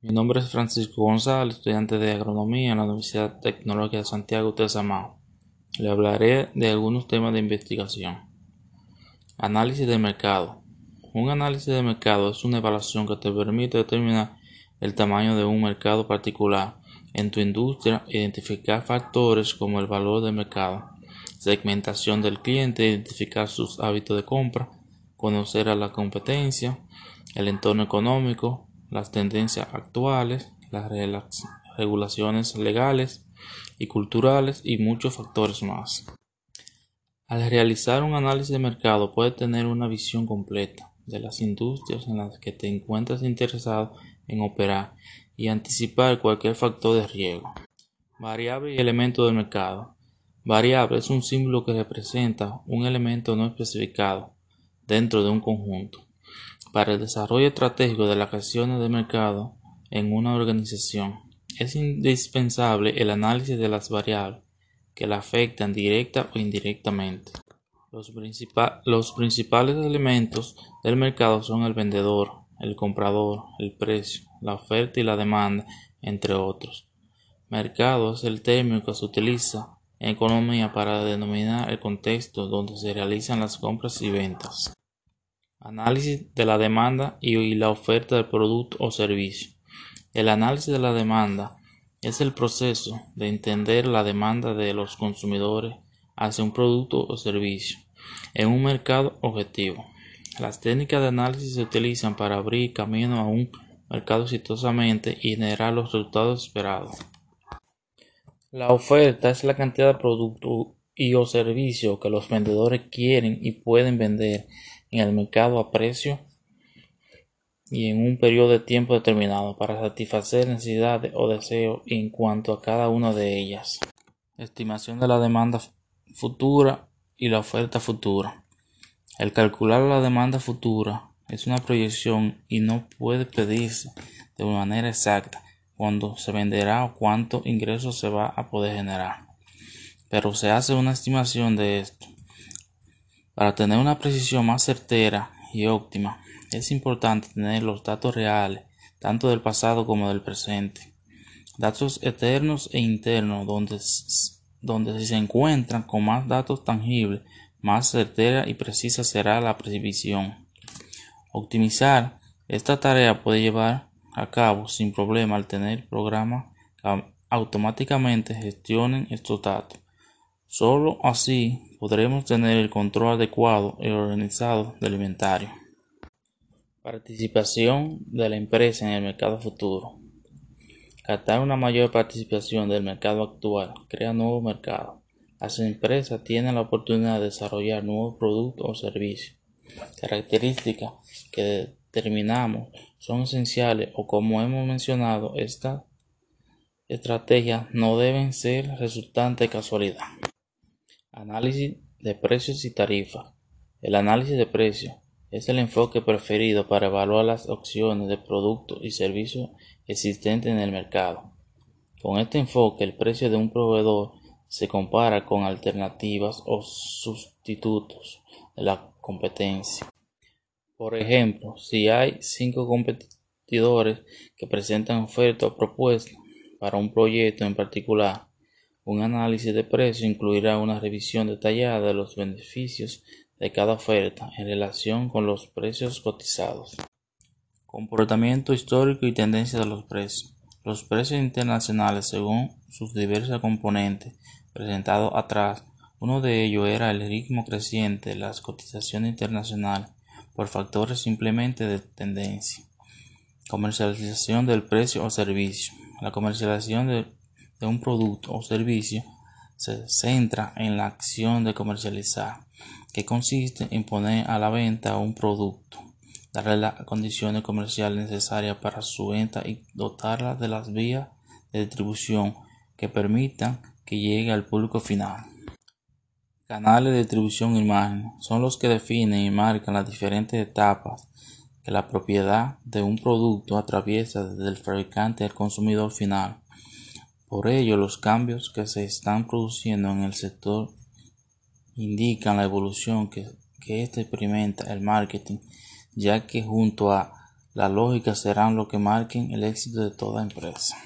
Mi nombre es Francisco González, estudiante de agronomía en la Universidad Tecnológica de Santiago de Samao. Le hablaré de algunos temas de investigación. Análisis de mercado. Un análisis de mercado es una evaluación que te permite determinar el tamaño de un mercado particular en tu industria, identificar factores como el valor del mercado, segmentación del cliente, identificar sus hábitos de compra, conocer a la competencia, el entorno económico, las tendencias actuales, las regulaciones legales y culturales y muchos factores más. Al realizar un análisis de mercado puedes tener una visión completa de las industrias en las que te encuentras interesado en operar y anticipar cualquier factor de riesgo. Variable y elemento del mercado. Variable es un símbolo que representa un elemento no especificado dentro de un conjunto. Para el desarrollo estratégico de las acciones de mercado en una organización, es indispensable el análisis de las variables que la afectan directa o indirectamente. Los, los principales elementos del mercado son el vendedor, el comprador, el precio, la oferta y la demanda, entre otros. Mercado es el término que se utiliza en economía para denominar el contexto donde se realizan las compras y ventas. Análisis de la demanda y la oferta del producto o servicio. El análisis de la demanda es el proceso de entender la demanda de los consumidores hacia un producto o servicio en un mercado objetivo. Las técnicas de análisis se utilizan para abrir camino a un mercado exitosamente y generar los resultados esperados. La oferta es la cantidad de producto y o servicio que los vendedores quieren y pueden vender en el mercado a precio y en un periodo de tiempo determinado para satisfacer necesidades o deseos en cuanto a cada una de ellas. Estimación de la demanda futura y la oferta futura. El calcular la demanda futura es una proyección y no puede pedirse de manera exacta cuándo se venderá o cuánto ingresos se va a poder generar. Pero se hace una estimación de esto para tener una precisión más certera y óptima, es importante tener los datos reales, tanto del pasado como del presente. Datos eternos e internos, donde, donde si se encuentran con más datos tangibles, más certera y precisa será la previsión. Optimizar esta tarea puede llevar a cabo sin problema al tener programas que automáticamente gestionen estos datos. Solo así podremos tener el control adecuado y organizado del inventario. Participación de la empresa en el mercado futuro. Captar una mayor participación del mercado actual crea nuevos mercados. Las empresas tienen la oportunidad de desarrollar nuevos productos o servicios. Características que determinamos son esenciales o como hemos mencionado, estas estrategias no deben ser resultantes de casualidad. Análisis de precios y tarifas. El análisis de precios es el enfoque preferido para evaluar las opciones de productos y servicios existentes en el mercado. Con este enfoque, el precio de un proveedor se compara con alternativas o sustitutos de la competencia. Por ejemplo, si hay cinco competidores que presentan oferta o propuesta para un proyecto en particular, un análisis de precio incluirá una revisión detallada de los beneficios de cada oferta en relación con los precios cotizados. Comportamiento histórico y tendencia de los precios. Los precios internacionales según sus diversos componentes presentados atrás. Uno de ellos era el ritmo creciente de las cotizaciones internacionales por factores simplemente de tendencia. Comercialización del precio o servicio. La comercialización de de un producto o servicio se centra en la acción de comercializar, que consiste en poner a la venta un producto, darle las condiciones comerciales necesarias para su venta y dotarla de las vías de distribución que permitan que llegue al público final. Canales de distribución e imagen son los que definen y marcan las diferentes etapas que la propiedad de un producto atraviesa desde el fabricante al consumidor final por ello, los cambios que se están produciendo en el sector indican la evolución que, que este experimenta el marketing, ya que junto a La lógica serán lo que marquen el éxito de toda empresa.